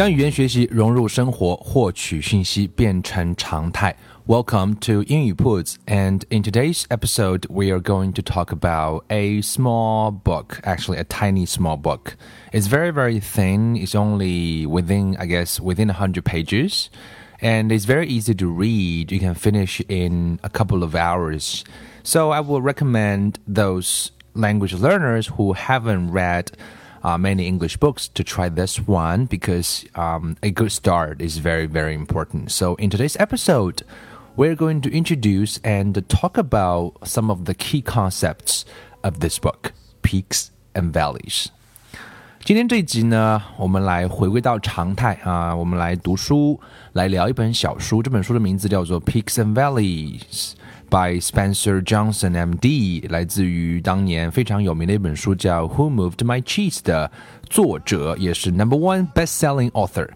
将语言学习融入生活，获取讯息变成常态。Welcome to 英语 铺子, and in today's episode, we are going to talk about a small book, actually a tiny small book. It's very very thin. It's only within, I guess, within a hundred pages, and it's very easy to read. You can finish in a couple of hours. So I will recommend those language learners who haven't read uh, many English books to try this one because um, a good start is very, very important. So, in today's episode, we're going to introduce and talk about some of the key concepts of this book, Peaks and Valleys. 今天这一集呢，我们来回归到常态啊，我们来读书，来聊一本小书。这本书的名字叫做《Peaks and Valleys》。 By Spencer Johnson M.D.，来自于当年非常有名的一本书叫《Who Moved My Cheese》的作者，也是 Number One Best-selling Author。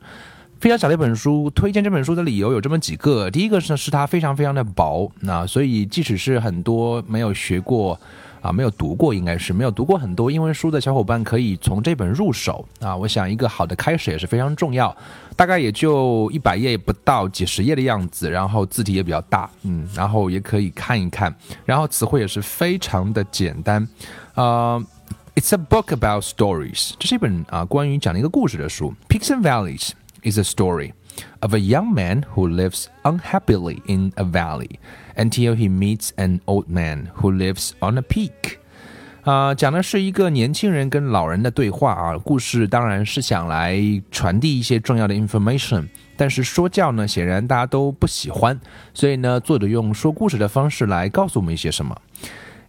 非常小的一本书，推荐这本书的理由有这么几个。第一个是是它非常非常的薄，那所以即使是很多没有学过。啊，没有读过，应该是没有读过很多英文书的小伙伴可以从这本入手啊。我想一个好的开始也是非常重要，大概也就一百页不到，几十页的样子，然后字体也比较大，嗯，然后也可以看一看，然后词汇也是非常的简单。呃，It's a book about stories，这是一本啊关于讲的一个故事的书。Peaks and Valleys is a story of a young man who lives unhappily in a valley. until he meets an old man who lives on a peak。 啊，讲的是一个年轻人跟老人的对话啊。故事当然是想来传递一些重要的 information，但是说教呢，显然大家都不喜欢，所以呢，作者用说故事的方式来告诉我们一些什么。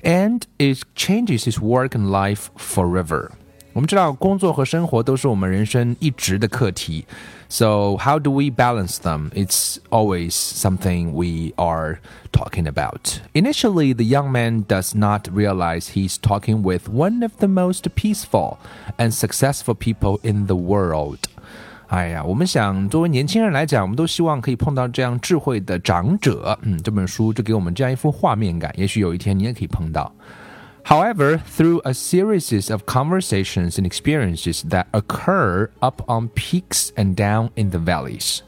And it changes his work and life forever。我们知道，工作和生活都是我们人生一直的课题。So how do we balance them? It's always something we are talking about. Initially, the young man does not realize he's talking with one of the most peaceful and successful people in the world. 哎呀，我们想作为年轻人来讲，我们都希望可以碰到这样智慧的长者。嗯，这本书就给我们这样一幅画面感。也许有一天你也可以碰到。 However, through a series of conversations and experiences that occur up on peaks and down in the valleys，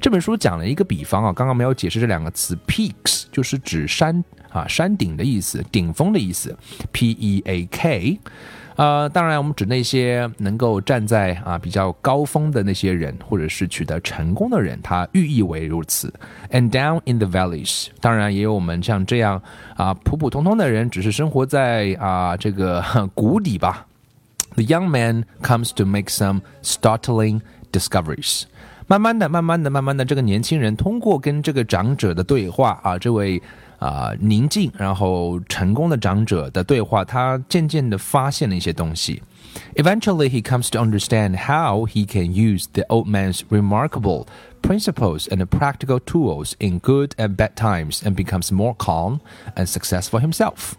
这本书讲了一个比方啊，刚刚没有解释这两个词，peaks 就是指山啊山顶的意思，顶峰的意思，P E A K。 呃，当然，我们指那些能够站在啊比较高峰的那些人，或者是取得成功的人，他寓意为如此。And down in the valleys，当然也有我们像这样啊普普通通的人，只是生活在啊这个谷底吧。The young man comes to make some startling discoveries。慢慢的，慢慢的，慢慢的，这个年轻人通过跟这个长者的对话啊，这位。啊，宁静，然后成功的长者的对话，他渐渐的发现了一些东西。Eventually, he comes to understand how he can use the old man's remarkable principles and practical tools in good and bad times, and becomes more calm and successful himself.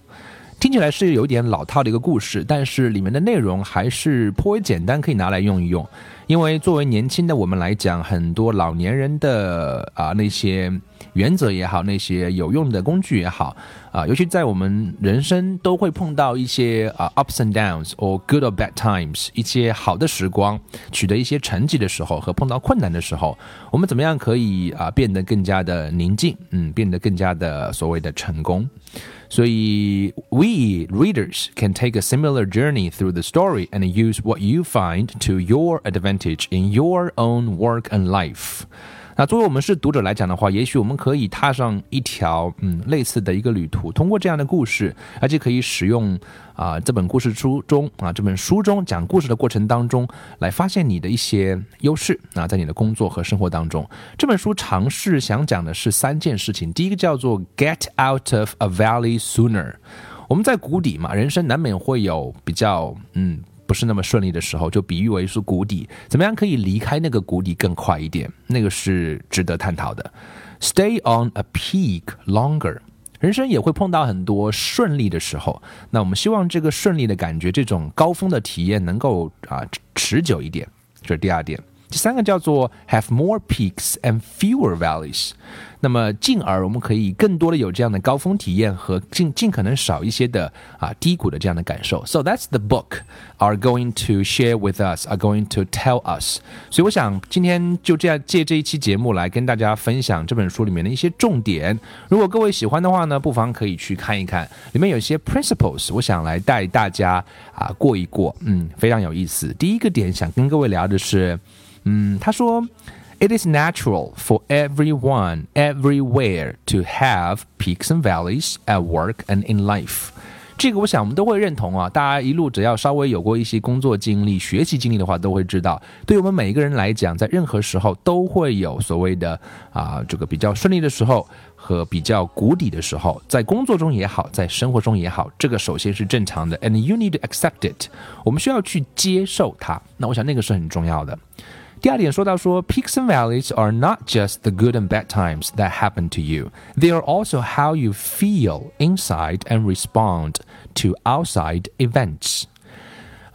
听起来是有点老套的一个故事，但是里面的内容还是颇为简单，可以拿来用一用。 因为作为年轻的我们来讲，很多老年人的啊那些原则也好，那些有用的工具也好，啊，尤其在我们人生都会碰到一些啊 ups and downs，or good or bad times，一些好的时光，取得一些成绩的时候和碰到困难的时候，我们怎么样可以啊变得更加的宁静，嗯，变得更加的所谓的成功。所以，we readers can take a similar journey through the story and use what you find to your advantage In your own work and life. 那作为我们是读者来讲的话，也许我们可以踏上一条嗯类似的一个旅途，通过这样的故事，而且可以使用啊这本故事书中啊这本书中讲故事的过程当中，来发现你的一些优势啊，在你的工作和生活当中，这本书尝试想讲的是三件事情，第一个叫做 Get out of a valley sooner。我们在谷底嘛，人生难免会有比较嗯不是那么顺利的时候，就比喻为是谷底，怎么样可以离开那个谷底更快一点？那个是值得探讨的。Stay on a peak longer。人生也会碰到很多顺利的时候，那我们希望这个顺利的感觉，这种高峰的体验能够啊持久一点，这是第二点。第三个叫做 have more peaks and fewer valleys，那么进而我们可以更多的有这样的高峰体验和尽尽可能少一些的啊低谷的这样的感受。So that's the book are going to share with us, are going to tell us。所以我想今天就这样借这一期节目来跟大家分享这本书里面的一些重点。如果各位喜欢的话呢，不妨可以去看一看，里面有些 principles，我想来带大家啊过一过，嗯，非常有意思。第一个点想跟各位聊的是。嗯，他说，It is natural for everyone everywhere to have peaks and valleys at work and in life。这个我想我们都会认同啊，大家一路只要稍微有过一些工作经历、学习经历的话，都会知道，对于我们每一个人来讲，在任何时候都会有所谓的啊这个比较顺利的时候和比较谷底的时候，在工作中也好，在生活中也好，这个首先是正常的，and you need to accept it。我们需要去接受它。那我想那个是很重要的。第二点说到说，peaks and valleys are not just the good and bad times that happen to you. They are also how you feel inside and respond to outside events.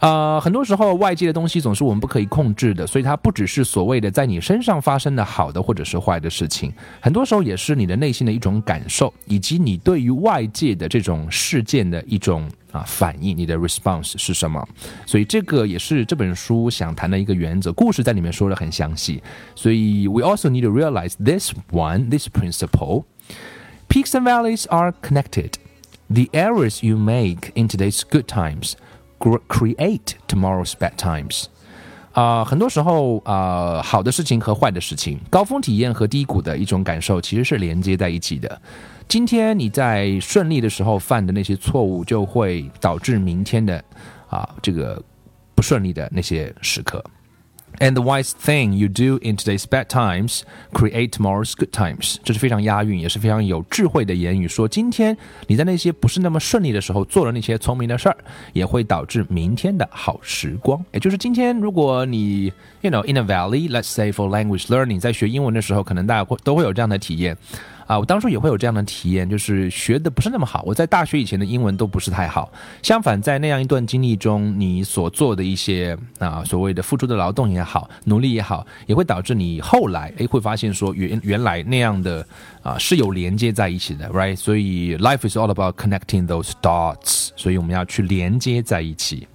呃，很多时候外界的东西总是我们不可以控制的，所以它不只是所谓的在你身上发生的好的或者是坏的事情，很多时候也是你的内心的一种感受，以及你对于外界的这种事件的一种啊反应，你的 response 是什么？所以这个也是这本书想谈的一个原则。故事在里面说的很详细，所以 we also need to realize this one, this principle. Peaks and valleys are connected. The errors you make in today's good times create tomorrow's bad times。啊，很多时候啊，好的事情和坏的事情，高峰体验和低谷的一种感受，其实是连接在一起的。今天你在顺利的时候犯的那些错误，就会导致明天的啊这个不顺利的那些时刻。And the wise thing you do in today's bad times create tomorrow's good times，这是非常押韵，也是非常有智慧的言语。说今天你在那些不是那么顺利的时候做了那些聪明的事儿，也会导致明天的好时光。也就是今天，如果你 you know in a valley，let's say for language learning，在学英文的时候，可能大家会都会有这样的体验。啊，我当初也会有这样的体验，就是学的不是那么好。我在大学以前的英文都不是太好。相反，在那样一段经历中，你所做的一些啊所谓的付出的劳动也好，努力也好，也会导致你后来诶会发现说原原来那样的啊是有连接在一起的，right？所以 life is all about connecting those dots。所以我们要去连接在一起。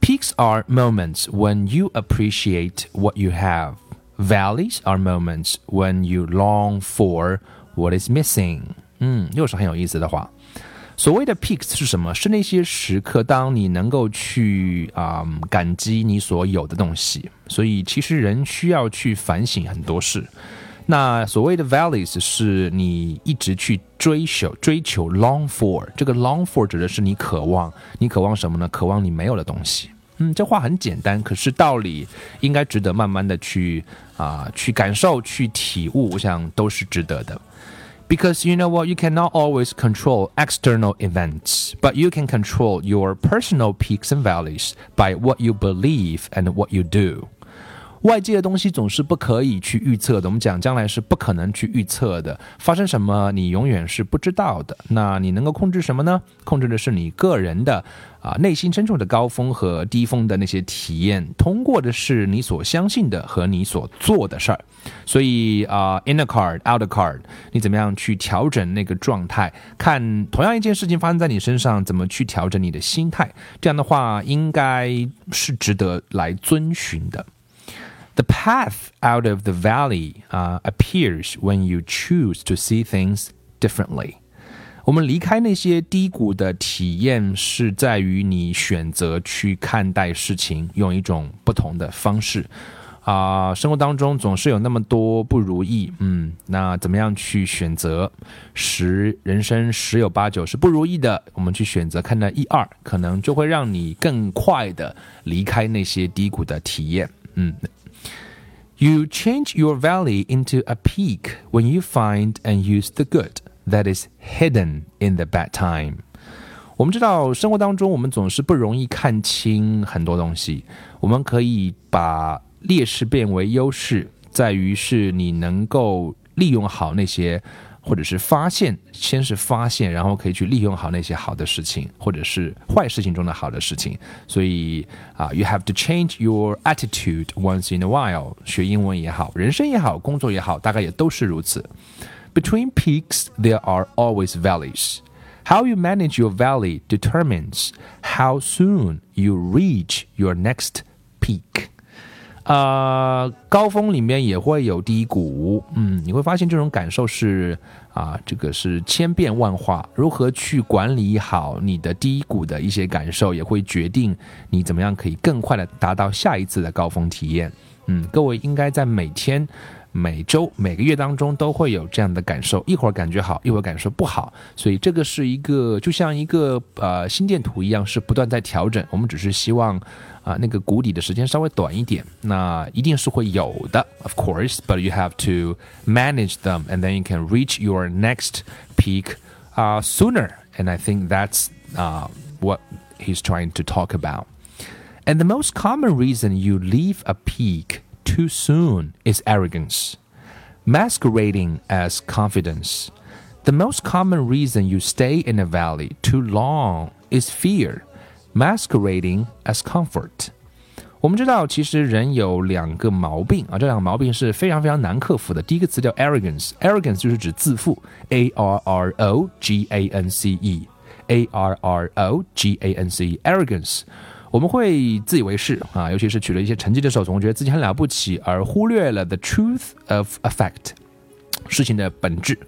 Peaks are moments when you appreciate what you have. Valleys are moments when you long for what is missing。嗯，又是很有意思的话。所谓的 peaks 是什么？是那些时刻，当你能够去啊、嗯、感激你所有的东西。所以，其实人需要去反省很多事。那所谓的 valleys 是你一直去追求、追求 long for。这个 long for 指的是你渴望，你渴望什么呢？渴望你没有的东西。嗯，这话很简单，可是道理应该值得慢慢的去啊去感受、去体悟，我想都是值得的。Because you know what, you cannot always control external events, but you can control your personal peaks and valleys by what you believe and what you do. 外界的东西总是不可以去预测的，我们讲将来是不可能去预测的，发生什么你永远是不知道的。那你能够控制什么呢？控制的是你个人的啊内心深处的高峰和低峰的那些体验，通过的是你所相信的和你所做的事儿。所以啊，inner card，outer card，你怎么样去调整那个状态？看同样一件事情发生在你身上，怎么去调整你的心态？这样的话，应该是值得来遵循的。The path out of the valley uh, appears when you choose to see things differently. 我们离开那些低谷的体验，是在于你选择去看待事情，用一种不同的方式。啊、呃，生活当中总是有那么多不如意，嗯，那怎么样去选择？十人生十有八九是不如意的，我们去选择看那一二，可能就会让你更快的离开那些低谷的体验，嗯。You change your valley into a peak when you find and use the good That is hidden in the bad time. 我们知道，生活当中我们总是不容易看清很多东西。我们可以把劣势变为优势，在于是你能够利用好那些，或者是发现，先是发现，然后可以去利用好那些好的事情，或者是坏事情中的好的事情。所以啊，you have to change your attitude once in a while。学英文也好，人生也好，工作也好，大概也都是如此。Between peaks, there are always valleys. How you manage your valley determines how soon you reach your next peak. 啊，高峰里面也会有低谷，嗯，你会发现这种感受是啊，这个是千变万化。如何去管理好你的低谷的一些感受，也会决定你怎么样可以更快的达到下一次的高峰体验。嗯，各位应该在每天。每周、每个月当中都会有这样的感受，一会儿感觉好，一会儿感受不好，所以这个是一个就像一个呃心电图一样，是不断在调整。我们只是希望啊那个谷底的时间稍微短一点，那一定是会有的，of course，but you have to manage them and then you can reach your next peak uh sooner. And I think that's uh what he's trying to talk about. And the most common reason you leave a peak too soon is arrogance, masquerading as confidence. The most common reason you stay in a valley too long is fear, masquerading as comfort. 我们知道，其实人有两个毛病啊，这两个毛病是非常非常难克服的。第一个词叫 arrogance，arrogance 就是指自负，a r r o g a n c e，a r r o g a n c e，arrogance。 我们会自以为是啊，尤其是取得一些成绩的时候，总觉得自己很了不起，而忽略了 the truth of effect 事情的本质。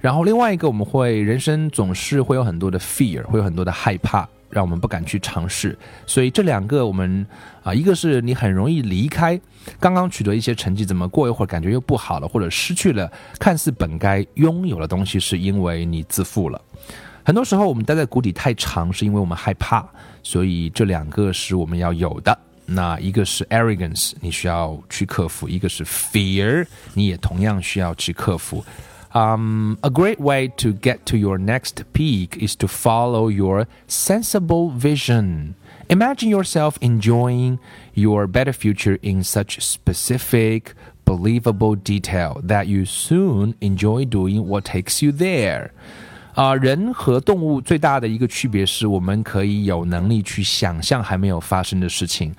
然后另外一个，我们会人生总是会有很多的 fear，会有很多的害怕，让我们不敢去尝试。所以这两个我们啊，一个是你很容易离开刚刚取得一些成绩，怎么过一会儿感觉又不好了，或者失去了看似本该拥有的东西，是因为你自负了。很多时候我们待在谷底太长，是因为我们害怕。所以这两个是我们要有的。那一个是 arrogance，你需要去克服；一个是 fear，你也同样需要去克服。Um, a great way to get to your next peak is to follow your sensible vision. Imagine yourself enjoying your better future in such specific, believable detail that you soon enjoy doing what takes you there. 啊，人和动物最大的一个区别是我们可以有能力去想象还没有发生的事情。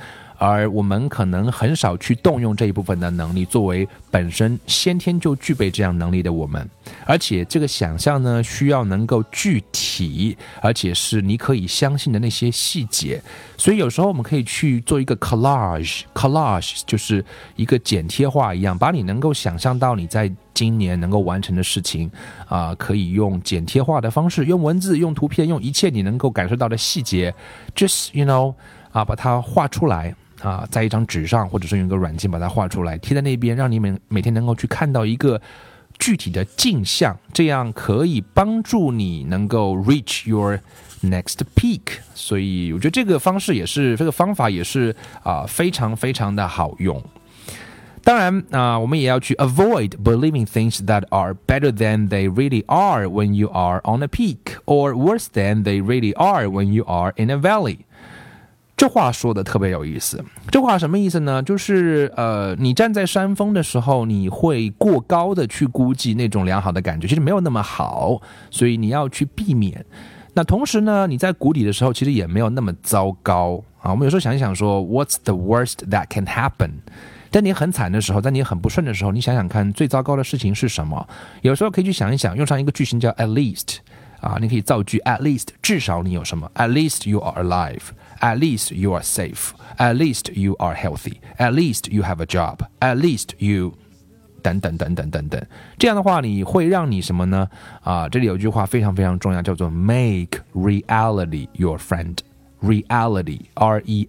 而我们可能很少去动用这一部分的能力，作为本身先天就具备这样能力的我们，而且这个想象呢，需要能够具体，而且是你可以相信的那些细节。所以有时候我们可以去做一个 collage，collage 就是一个剪贴画一样，把你能够想象到你在今年能够完成的事情，啊，可以用剪贴画的方式，用文字、用图片、用一切你能够感受到的细节，just you know，啊，把它画出来。啊，在一张纸上，或者是用一个软件把它画出来，贴在那边，让你们每天能够去看到一个具体的镜像，这样可以帮助你能够 reach your next peak。所以我觉得这个方式也是，这个方法也是啊，非常非常的好用。当然啊，我们也要去 avoid believing things that are better than they really are when you are on a peak, or worse than they really are when you are in a valley。 这话说的特别有意思。这话什么意思呢？就是呃，你站在山峰的时候，你会过高的去估计那种良好的感觉，其实没有那么好，所以你要去避免。那同时呢，你在谷底的时候，其实也没有那么糟糕啊。我们有时候想一想说，What's the worst that can happen？在你很惨的时候，在你很不顺的时候，你想想看，最糟糕的事情是什么？有时候可以去想一想，用上一个句型叫 at least 啊，你可以造句 at least，至少你有什么？At least you are alive。At least you are safe. At least you are healthy. At least you have a job. At least you 等等等等等等。这样的话，你会让你什么呢？啊，这里有句话非常非常重要，叫做 “Make reality your friend”。Reality, R-E-A-L-I-T-Y，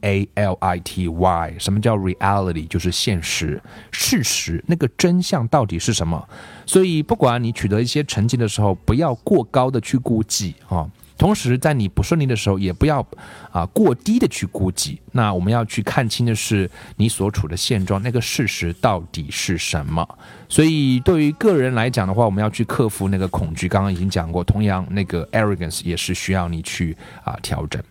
什么叫 reality？就是现实、事实，那个真相到底是什么？所以，不管你取得一些成绩的时候，不要过高的去估计啊。同时，在你不顺利的时候，也不要啊过低的去估计。那我们要去看清的是你所处的现状，那个事实到底是什么。所以，对于个人来讲的话，我们要去克服那个恐惧。刚刚已经讲过，同样那个 arrogance 也是需要你去啊调整。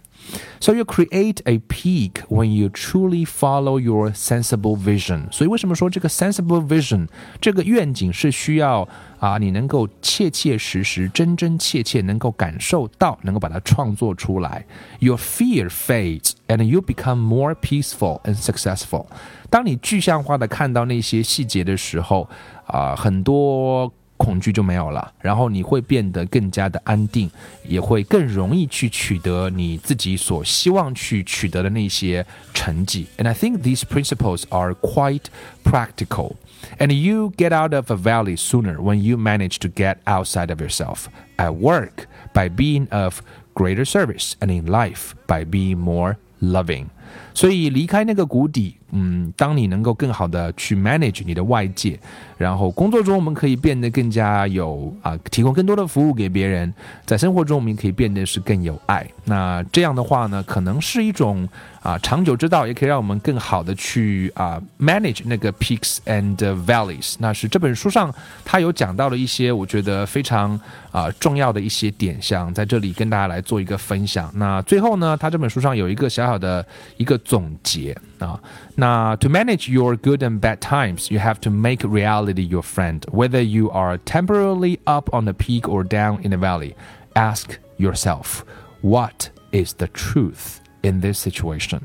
So you create a peak when you truly follow your sensible vision。所以为什么说这个 sensible vision 这个愿景是需要啊你能够切切实实、真真切切能够感受到，能够把它创作出来。Your fear fades and you become more peaceful and successful。当你具象化的看到那些细节的时候，啊，很多。 恐惧就没有了，然后你会变得更加的安定，也会更容易去取得你自己所希望去取得的那些成绩。And I think these principles are quite practical. And you get out of a valley sooner when you manage to get outside of yourself at work by being of greater service and in life by being more loving. 所以离开那个谷底，嗯，当你能够更好的去 manage 你的外界，然后工作中我们可以变得更加有啊，提供更多的服务给别人，在生活中我们可以变得是更有爱。那这样的话呢，可能是一种啊长久之道，也可以让我们更好的去啊 manage 那个 peaks and valleys。那是这本书上他有讲到了一些我觉得非常啊重要的一些点想，在这里跟大家来做一个分享。那最后呢，他这本书上有一个小小的一个总结啊。那 to manage your good and bad times, you have to make reality your friend. Whether you are temporarily up on the peak or down in the valley, ask yourself, what is the truth in this situation?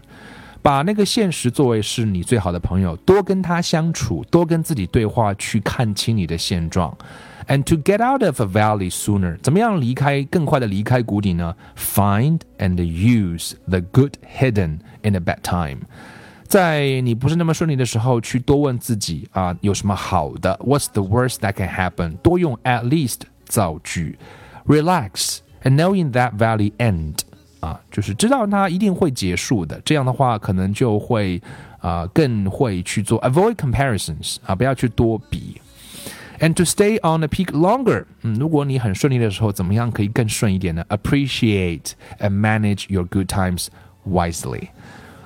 把那个现实作为是你最好的朋友，多跟他相处，多跟自己对话，去看清你的现状。 And to get out of a valley sooner，怎么样离开更快的离开谷底呢？Find and use the good hidden in a bad time。在你不是那么顺利的时候，去多问自己啊，有什么好的？What's the worst that can happen？多用 at least 造句。Relax and knowing that valley end 啊，就是知道它一定会结束的。这样的话，可能就会啊更会去做 avoid comparisons 啊，不要去多比。 And to stay on the peak longer，嗯，如果你很顺利的时候，怎么样可以更顺一点呢？Appreciate and manage your good times wisely。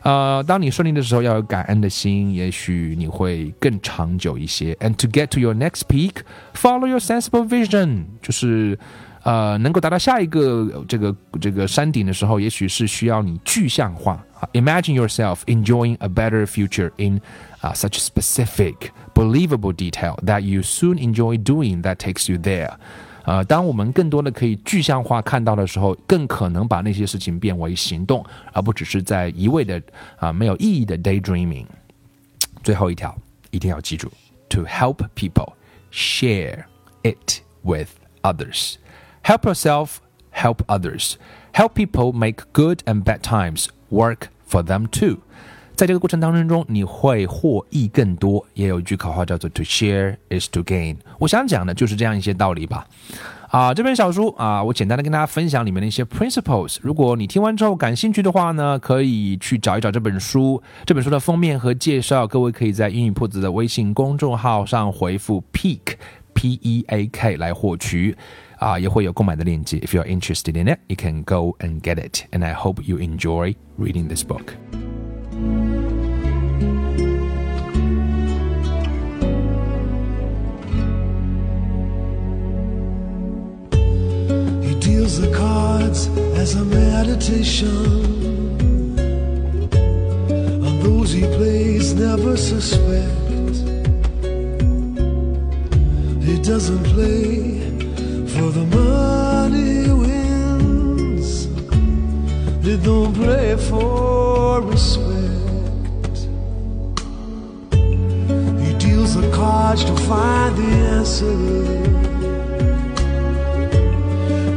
呃，当你顺利的时候，要有感恩的心，也许你会更长久一些。And to get to your next peak, follow your sensible vision，就是呃，能够达到下一个这个这个山顶的时候，也许是需要你具象化。Imagine yourself enjoying a better future in uh, such specific, believable detail that you soon enjoy doing that takes you there. 呃，当我们更多的可以具象化看到的时候，更可能把那些事情变为行动，而不只是在一味的啊没有意义的 daydreaming。最后一条一定要记住：to help people, share it with others. Help yourself, help others. Help people make good and bad times work for them too. 在这个过程当中，你会获益更多。也有一句口号叫做 “To share is to gain”。我想讲的就是这样一些道理吧。啊，这本小书啊，我简单的跟大家分享里面的一些 principles。如果你听完之后感兴趣的话呢，可以去找一找这本书。这本书的封面和介绍，各位可以在英语铺子的微信公众号上回复 “peak p e a k” 来获取。啊，也会有购买的链接。If you are interested in it, you can go and get it. And I hope you enjoy reading this book. Deals the cards as a meditation. And those he plays never suspect. He doesn't play for the money he wins. They don't play for respect. He deals the cards to find the answer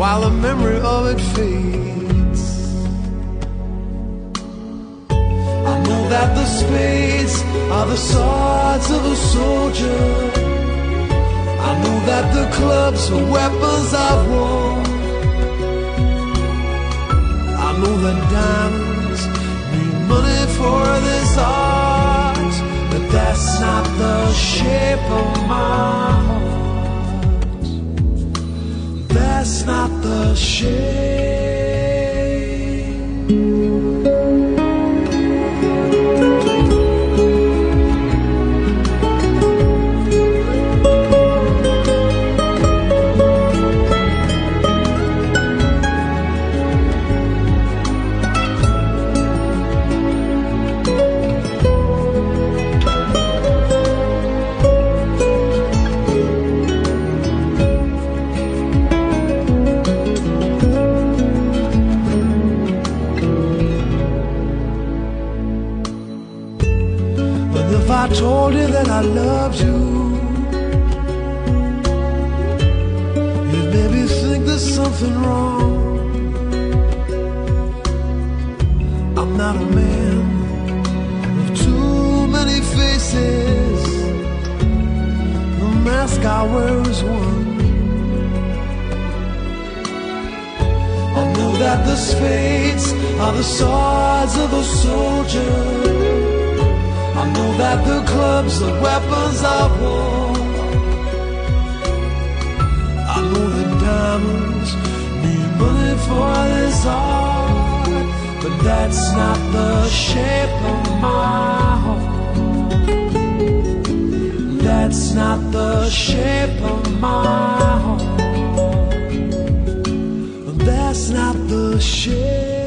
while the memory of it fades. I know that the spades are the swords of a soldier. I know that the clubs are weapons of war. I know that diamonds need money for this art, the I told you that I loved you, you'd maybe think there's something wrong. I'm not a man of too many faces. The mask I wear is one. I know that the spades are the swords of a soldier. I know that the clubs are weapons of war. I know that diamonds need money for this art, but that's not the shape of my heart. That's not the shape of my heart. That's not the shape,